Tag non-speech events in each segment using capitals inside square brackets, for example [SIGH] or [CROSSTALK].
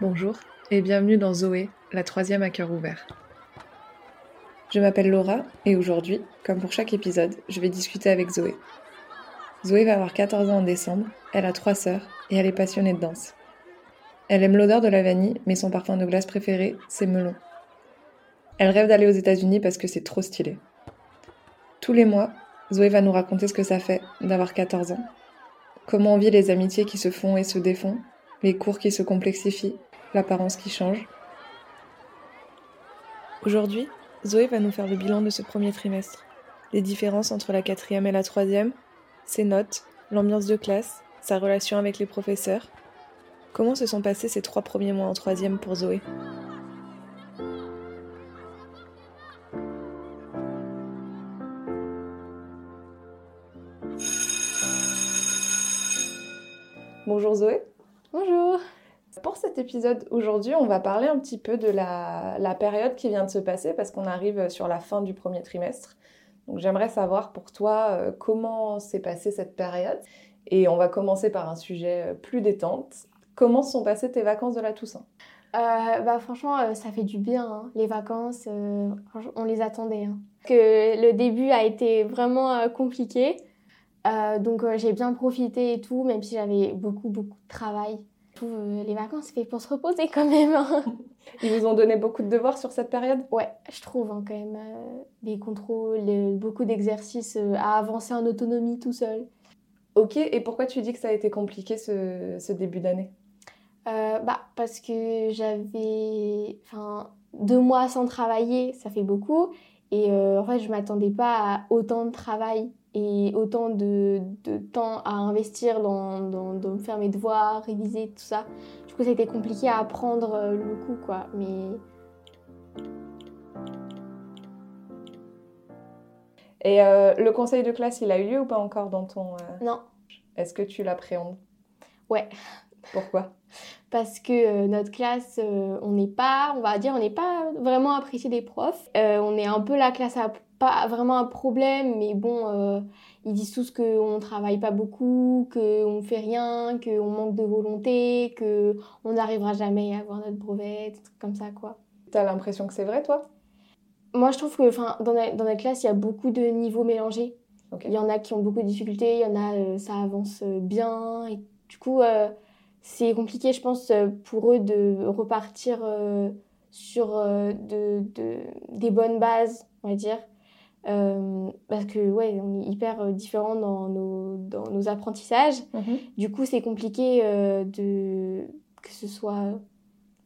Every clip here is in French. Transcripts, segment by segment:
Bonjour et bienvenue dans Zoé, la troisième à cœur ouvert. Je m'appelle Laura et aujourd'hui, comme pour chaque épisode, je vais discuter avec Zoé. Zoé va avoir 14 ans en décembre, elle a trois sœurs et elle est passionnée de danse. Elle aime l'odeur de la vanille, mais son parfum de glace préféré, c'est melon. Elle rêve d'aller aux États-Unis parce que c'est trop stylé. Tous les mois, Zoé va nous raconter ce que ça fait d'avoir 14 ans. Comment on vit les amitiés qui se font et se défont, les cours qui se complexifient, l'apparence qui change. Aujourd'hui, Zoé va nous faire le bilan de ce premier trimestre. Les différences entre la quatrième et la troisième, ses notes, l'ambiance de classe, sa relation avec les professeurs. Comment se sont passés ces trois premiers mois en troisième pour Zoé? Bonjour Zoé. Bonjour. Pour cet épisode aujourd'hui, on va parler un petit peu de la, la période qui vient de se passer parce qu'on arrive sur la fin du premier trimestre. Donc j'aimerais savoir pour toi euh, comment s'est passée cette période. Et on va commencer par un sujet euh, plus détente. Comment sont passées tes vacances de la Toussaint? Euh, bah, franchement, euh, ça fait du bien. hein. Les vacances, euh, on les attendait. hein. Que le début a été vraiment compliqué. Euh, donc euh, j'ai bien profité et tout, même si j'avais beaucoup, beaucoup de travail. Je trouve, euh, les vacances, c'est fait pour se reposer quand même. hein. [LAUGHS] Ils vous ont donné beaucoup de devoirs sur cette période? Ouais, je trouve hein, quand même. des contrôles, beaucoup d'exercices à avancer en autonomie tout seul. Ok, et pourquoi tu dis que ça a été compliqué ce, ce début d'année? Bah, parce que j'avais enfin, deux mois sans travailler, ça fait beaucoup. Et en fait, je m'attendais pas à autant de travail et autant de, de temps à investir dans, dans, dans faire mes devoirs, réviser, tout ça. Du coup, ça a été compliqué à apprendre euh, le coup, quoi. Mais Et euh, le conseil de classe, il a eu lieu ou pas encore dans ton... euh, non, Est-ce que tu l'appréhendes? Ouais. Pourquoi? [LAUGHS] Parce que euh, notre classe, on n'est pas, on va dire, on n'est pas vraiment apprécié des profs. On est un peu la classe à pas vraiment un problème, mais bon, euh, ils disent tous qu'on travaille pas beaucoup, qu'on fait rien, qu'on manque de volonté, qu'on n'arrivera jamais à avoir notre brevet, des trucs comme ça, quoi. T'as l'impression que c'est vrai, toi? Moi, je trouve que dans, la, dans notre classe, il y a beaucoup de niveaux mélangés. Il y en a qui ont beaucoup de difficultés, il y en a, euh, ça avance euh, bien. Et du coup, euh, c'est compliqué, je pense, pour eux de repartir sur de, de- des bonnes bases, on va dire. Euh, parce que, ouais, on est hyper euh, différents dans nos, dans nos apprentissages. Mhm. Du coup, c'est compliqué euh, de que ce soit.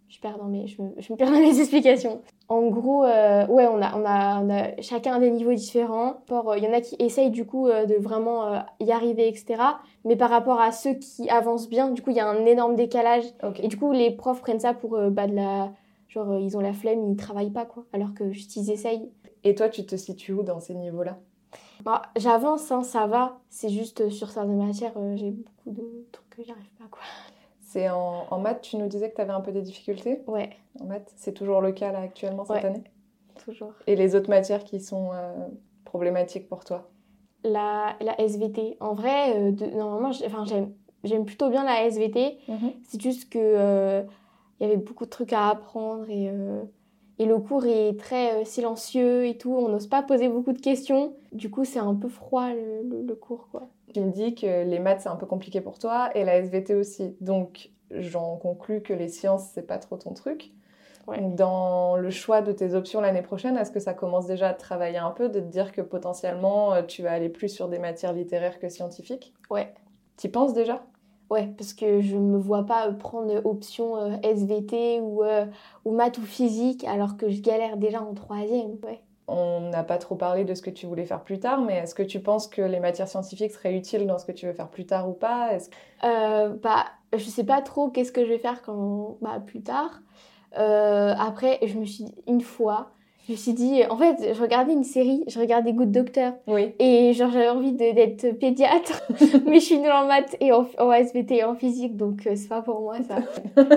Je perds dans mes, je me, je me perds dans mes [LAUGHS] explications. En gros, euh, ouais, on a, on a, on a chacun des niveaux différents. Il y en a qui essayent du coup de vraiment y arriver, etc. Mais par rapport à ceux qui avancent bien, du coup, il y a un énorme décalage. Et du coup, les profs prennent ça pour bah, de la. Genre, ils ont la flemme, ils travaillent pas, quoi. Alors que juste ils essayent. Et toi, tu te situes où dans ces niveaux-là? Bah, J'avance, hein, ça va. C'est juste euh, sur certaines matières, euh, j'ai beaucoup de trucs que j'arrive pas, quoi. C'est en, en maths, tu nous disais que tu avais un peu des difficultés? Ouais, en maths. C'est toujours le cas là actuellement cette Ouais. année? Toujours. Et les autres matières qui sont euh, problématiques pour toi? La, la SVT. En vrai, euh, de- normalement, j'aime j'aime plutôt bien la SVT. C'est juste que il y avait beaucoup de trucs à apprendre et, et le cours est très euh, silencieux et tout. On n'ose pas poser beaucoup de questions. Du coup, c'est un peu froid le, le- le cours, quoi. Tu me dis que les maths c'est un peu compliqué pour toi et la SVT aussi. Donc j'en conclus que les sciences c'est pas trop ton truc. Ouais. Dans le choix de tes options l'année prochaine, est-ce que ça commence déjà à travailler un peu, de te dire que potentiellement euh, tu vas aller plus sur des matières littéraires que scientifiques? Ouais. T'y penses déjà? Ouais, parce que je me vois pas euh, prendre option euh, SVT ou, euh, ou maths ou physique alors que je galère déjà en troisième. Ouais. On n'a pas trop parlé de ce que tu voulais faire plus tard, mais est-ce que tu penses que les matières scientifiques seraient utiles dans ce que tu veux faire plus tard ou pas? Est-ce Euh, bah, je sais pas trop qu'est-ce que je vais faire quand, bah, plus tard. Euh, après, je me suis dit une fois, je me suis dit, en fait, je regardais une série, je regardais Good Doctor, Oui. et genre j'avais envie d'être pédiatre, [LAUGHS] mais je suis nulle en maths et en, en SVT et en physique, donc euh, c'est pas pour moi ça.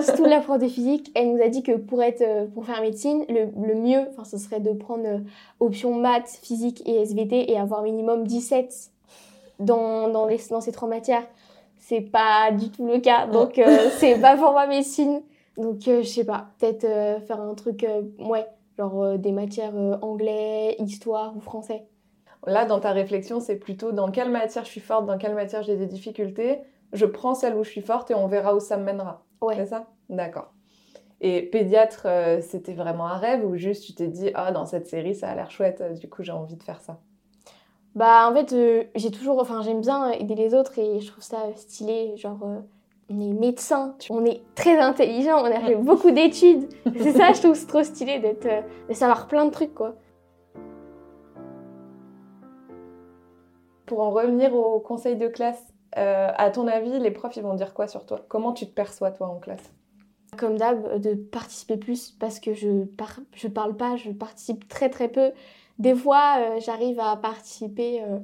[LAUGHS] Surtout la prof de physique, elle nous a dit que pour être, euh, pour faire médecine, le, le mieux, enfin, ce serait de prendre euh, option maths, physique et SVT et avoir minimum 17 dans, dans, les, dans ces trois matières. C'est pas du tout le cas, donc euh, [LAUGHS] c'est pas pour ma médecine. Donc, je sais pas, peut-être faire un truc, ouais, genre des matières anglais, histoire ou français. Là, dans ta réflexion, c'est plutôt dans quelle matière je suis forte, dans quelle matière j'ai des difficultés. Je prends celle où je suis forte et on verra où ça me mènera. Ouais. C'est ça? D'accord. Et pédiatre, euh, c'était vraiment un rêve ou juste tu t'es dit, ah, dans cette série, ça a l'air chouette, euh, du coup, j'ai envie de faire ça? Bah, en fait, euh, j'ai toujours, enfin, j'aime bien aider les autres et je trouve ça stylé. Genre, on est médecin, on est très intelligent, on a fait beaucoup d'études. [LAUGHS] C'est ça, je trouve trop stylé d'être, de savoir plein de trucs, quoi. Pour en revenir au conseil de classe, à ton avis, les profs, ils vont dire quoi sur toi? Comment tu te perçois, toi, en classe? Comme d'hab, de participer plus parce que je, par... je parle pas, je participe très très peu. Des fois, euh, j'arrive à participer, euh,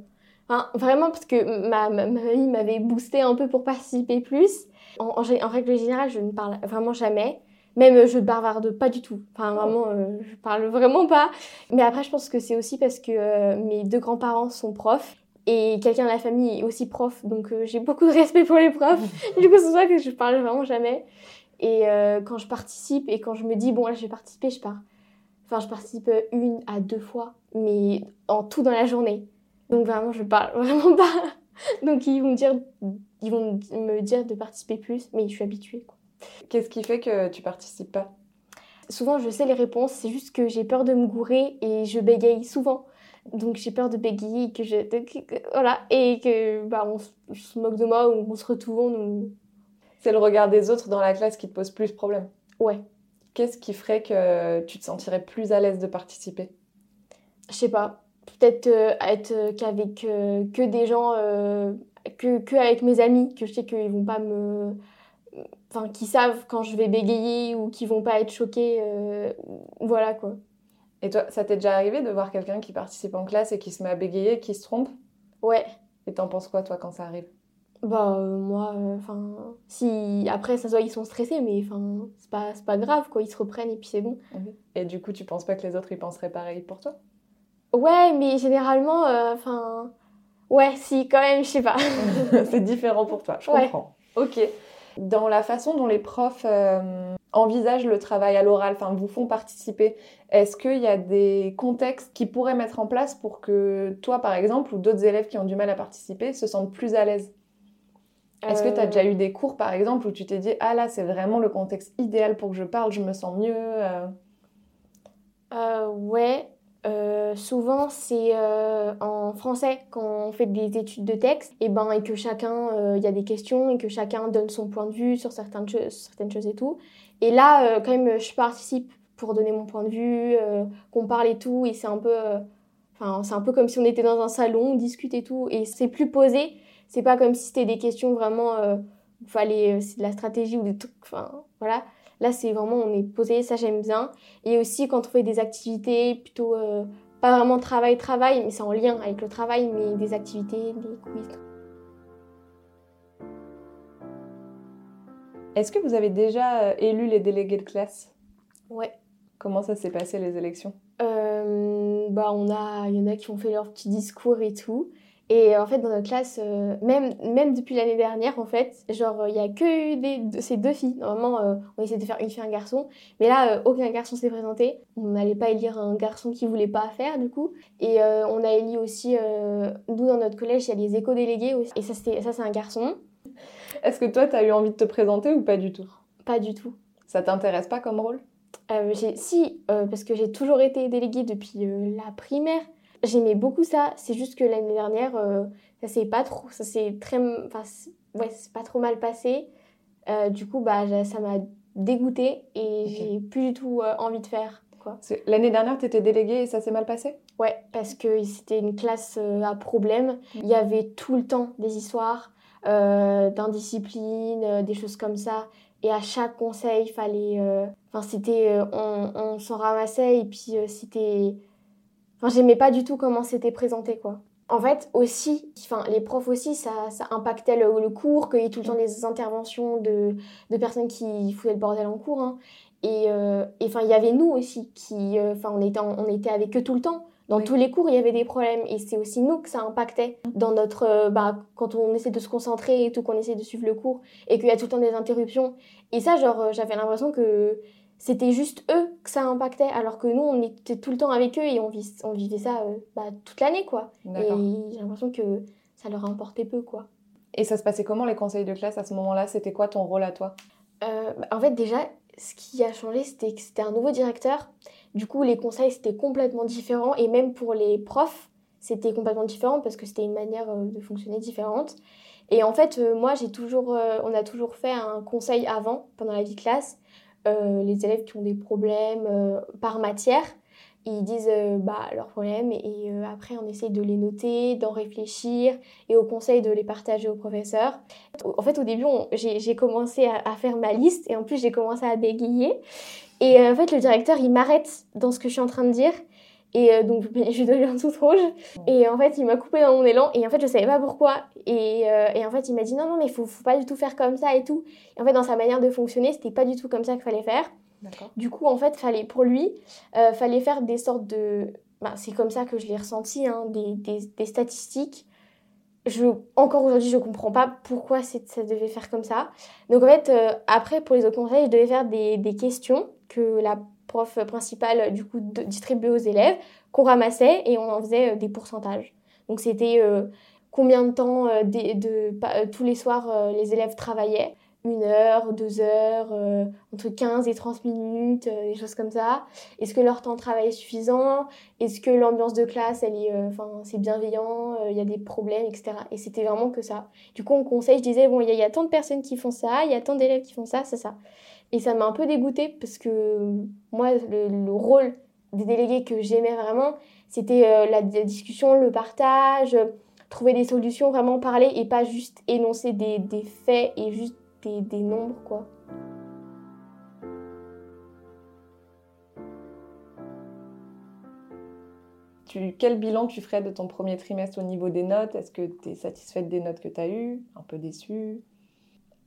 vraiment parce que ma, ma, mamie m'avait boosté un peu pour participer plus. En, en, règle générale, je ne parle vraiment jamais. Même euh, je bavarde pas du tout. Enfin, vraiment, je parle vraiment pas. Mais après, je pense que c'est aussi parce que mes deux grands-parents sont profs et quelqu'un de la famille est aussi prof, donc j'ai beaucoup de respect pour les profs. [LAUGHS] du coup, c'est pour ça que je parle vraiment jamais. Et euh, quand je participe et quand je me dis, bon, là, je vais participer, je pars. Enfin, je participe une à deux fois, mais en tout dans la journée. Donc vraiment, je parle [LAUGHS] vraiment pas. Donc ils vont me dire, ils vont me dire de participer plus, mais je suis habituée. Qu'est-ce qui fait que tu participes pas? Souvent, je sais les réponses, c'est juste que j'ai peur de me gourer et je bégaye souvent. Donc j'ai peur de bégayer et que je voilà et que bah on se moque de moi ou on se retourne ou c'est le regard des autres dans la classe qui te pose plus de problème? Ouais. Qu'est-ce qui ferait que tu te sentirais plus à l'aise de participer? Je sais pas. Peut-être euh, être euh, qu'avec euh, que des gens, que, que avec mes amis, que je sais qu'ils vont pas me. Enfin, qui savent quand je vais bégayer ou qui vont pas être choqués. voilà quoi. Et toi, ça t'est déjà arrivé de voir quelqu'un qui participe en classe et qui se met à bégayer, qui se trompe? Ouais. Et t'en penses quoi toi quand ça arrive? Bah euh, moi, euh, enfin, si après ça soit ils sont stressés, mais enfin c'est pas pas grave quoi, ils se reprennent et puis c'est bon. Et du coup, tu penses pas que les autres ils penseraient pareil pour toi? Ouais, mais généralement, euh, enfin, ouais, si quand même, je sais pas. [LAUGHS] c'est différent pour toi, je comprends. Ok. Dans la façon dont les profs envisagent le travail à l'oral, enfin vous font participer, est-ce qu'il y a des contextes qui pourraient mettre en place pour que toi, par exemple, ou d'autres élèves qui ont du mal à participer se sentent plus à l'aise? Est-ce que tu as déjà eu des cours, par exemple, où tu t'es dit, ah là, c'est vraiment le contexte idéal pour que je parle, je me sens mieux euh... euh ouais, euh, souvent c'est euh, en français quand on fait des études de texte et ben et que chacun il y a des questions et que chacun donne son point de vue sur certaines choses certaines choses et tout et là quand même je participe pour donner mon point de vue qu'on parle et tout et c'est un peu enfin c'est un peu comme si on était dans un salon on discute et tout et c'est plus posé c'est pas comme si c'était des questions vraiment, euh, fallait, euh, c'est de la stratégie ou des trucs, enfin, voilà. Là, c'est vraiment, on est posé, ça j'aime bien. Et aussi, quand on fait des activités, plutôt, euh, pas vraiment travail-travail, mais c'est en lien avec le travail, mais des activités, des quiz. Est-ce que vous avez déjà élu les délégués de classe? Ouais. Comment ça s'est passé les élections? Bah, on a, il y en a qui ont fait leur petit discours et tout. Et en fait, dans notre classe, euh, même, même depuis l'année dernière, en fait, genre, il n'y a que des, ces deux filles. Normalement, euh, on essaie de faire une fille, un garçon. Mais là, euh, aucun garçon s'est présenté. On n'allait pas élire un garçon qui voulait pas faire, du coup. Et on a élu aussi, nous, dans notre collège, il y a les éco-délégués aussi. Et ça, ça c'est un garçon. Est-ce que toi, tu as eu envie de te présenter ou pas du tout? Pas du tout. Ça t'intéresse pas comme rôle? Si, parce que j'ai toujours été déléguée depuis la primaire. J'aimais beaucoup ça. C'est juste que l'année dernière, euh, ça s'est pas trop, ça s'est très, enfin, ouais, c'est pas trop mal passé. Euh, du coup, bah, ça m'a dégoûté et j'ai plus du tout euh, envie de faire. L'année dernière, tu étais déléguée et ça s'est mal passé? Ouais, parce que c'était une classe à problème. Il y avait tout le temps des histoires d'indiscipline, des choses comme ça. Et à chaque conseil, il fallait. Enfin, c'était. on, on s'en ramassait et puis c'était Enfin, j'aimais pas du tout comment c'était présenté, quoi. En fait, aussi, enfin, les profs aussi, ça, ça impactait le, cours, qu'il y ait tout le temps des interventions de, de personnes qui foutaient le bordel en cours. Hein. Et euh, enfin, il y avait nous aussi, qui, euh, enfin, on, était on était avec eux tout le temps. Dans tous les cours, il y avait des problèmes et c'est aussi nous que ça impactait dans notre euh, bah, quand on essaie de se concentrer et tout, qu'on essaie de suivre le cours et qu'il y a tout le temps des interruptions. Et ça, genre, j'avais l'impression que c'était juste eux que ça impactait, alors que nous, on était tout le temps avec eux et on, on vivait ça euh, bah, toute l'année, quoi. Et j'ai l'impression que ça leur importait peu, quoi. Et ça se passait comment les conseils de classe à ce moment-là? C'était quoi ton rôle à toi? Euh, bah, En fait, déjà, ce qui a changé, c'était que c'était un nouveau directeur. Du coup, les conseils, c'était complètement différent. Et même pour les profs, c'était complètement différent parce que c'était une manière euh, de fonctionner différente. Et en fait, moi, j'ai toujours, on a toujours fait un conseil avant, pendant la vie de classe. Euh, les élèves qui ont des problèmes euh, par matière, ils disent euh, bah, leurs problèmes et après on essaye de les noter, d'en réfléchir et au conseil de les partager au professeur. En fait au début j'ai commencé à, faire ma liste et en plus j'ai commencé à bégayer et en fait le directeur il m'arrête dans ce que je suis en train de dire et euh, donc, [LAUGHS] je lui donné un tout rouge. Et en fait, il m'a coupé dans mon élan. Et en fait, je savais pas pourquoi. Et, euh, et en fait, il m'a dit non, non, mais il faut, faut pas du tout faire comme ça et tout. Et en fait, dans sa manière de fonctionner, c'était pas du tout comme ça qu'il fallait faire. Du coup, en fait, fallait, pour lui, euh, fallait faire des sortes de. Bah, c'est comme ça que je l'ai ressenti, hein, des, des, des, statistiques. Je, encore aujourd'hui, je comprends pas pourquoi ça devait faire comme ça. Donc, en fait, euh, après, pour les autres conseils, je devais faire des, des questions que la prof principal du coup distribué aux élèves qu'on ramassait et on en faisait euh, des pourcentages. Donc c'était euh, combien de temps euh, tous les soirs les élèves travaillaient une heure, deux heures, entre 15 et 30 minutes, des choses comme ça. Est-ce que leur temps de travail est suffisant? Est-ce que l'ambiance de classe, elle est, enfin, c'est bienveillant Il y a des problèmes, etc. Et c'était vraiment que ça. Du coup, on conseille, je disais, bon, il y, a tant de personnes qui font ça, il y a tant d'élèves qui font ça, c'est ça. Et ça m'a un peu dégoûtée parce que moi, le, rôle des délégués que j'aimais vraiment, c'était euh, la, discussion, le partage, trouver des solutions, vraiment parler et pas juste énoncer des faits et juste des, des nombres, quoi. Tu, quel bilan tu ferais de ton premier trimestre au niveau des notes? Est-ce que tu es satisfaite des notes que tu as eues? Un peu déçue?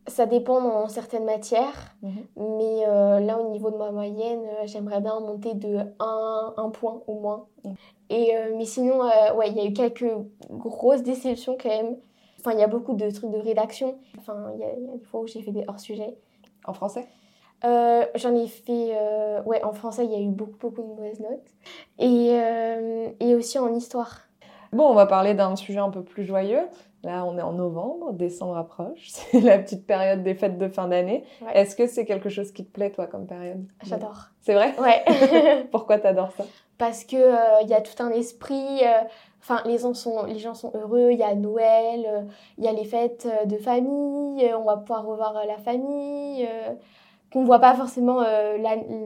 Ça dépend dans certaines matières, mhm. mais euh, là au niveau de ma moyenne, euh, j'aimerais bien monter de 1, 1 point au moins. Mhm. Et, euh, mais sinon, ouais, il y a eu quelques grosses déceptions quand même. Enfin, il y a beaucoup de trucs de rédaction. Enfin, il y, a des fois où j'ai fait des hors-sujets. En français? J'en ai fait... ouais, en français, il y a eu beaucoup, beaucoup de mauvaises notes. Et, et aussi en histoire. Bon, on va parler d'un sujet un peu plus joyeux. Là, on est en novembre, décembre approche, [LAUGHS] c'est la petite période des fêtes de fin d'année. Est-ce que c'est quelque chose qui te plaît, toi, comme période? J'adore. C'est vrai? Ouais. [LAUGHS] Pourquoi t'adores ça? Parce que il euh, y a tout un esprit. Euh, enfin, les gens sont, les gens sont heureux. Il y a Noël, il euh, y a les fêtes de famille. on va pouvoir revoir la famille qu'on voit pas forcément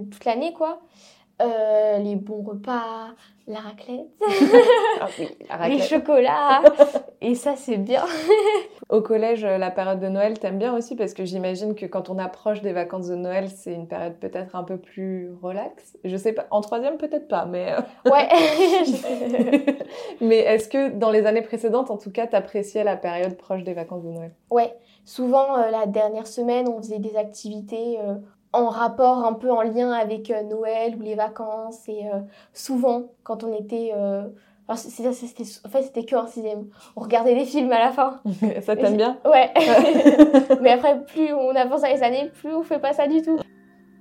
toute l'année, quoi. Les bons repas, la raclette, [LAUGHS] ah les chocolats, [LAUGHS] et ça c'est bien. [LAUGHS] Au collège, euh, la période de Noël, t'aimes bien aussi parce que j'imagine que quand on approche des vacances de Noël, c'est une période peut-être un peu plus relaxe. Je sais pas, en troisième peut-être pas, mais... Euh, ouais. mais est-ce que dans les années précédentes, en tout cas, t'appréciais la période proche des vacances de Noël? Ouais, souvent euh, la dernière semaine, on faisait des activités en rapport un peu en lien avec euh, Noël ou les vacances. Et euh, souvent, quand on était. Euh, c'était, en fait, c'était que en sixième. On regardait des films à la fin. [LAUGHS] ça t'aime bien? Ouais. [LAUGHS] Mais après, plus on avance dans les années, plus on fait pas ça du tout.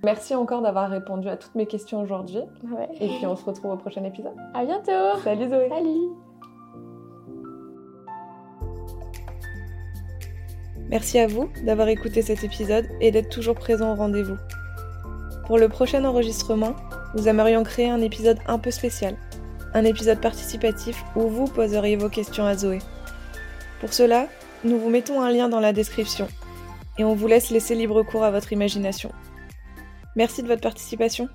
Merci encore d'avoir répondu à toutes mes questions aujourd'hui. Ouais. Et puis on se retrouve au prochain épisode. À bientôt. Salut Zoé. Salut. Merci à vous d'avoir écouté cet épisode et d'être toujours présent au rendez-vous. Pour le prochain enregistrement, nous aimerions créer un épisode un peu spécial, un épisode participatif où vous poseriez vos questions à Zoé. Pour cela, nous vous mettons un lien dans la description et on vous laisse laisser libre cours à votre imagination. Merci de votre participation.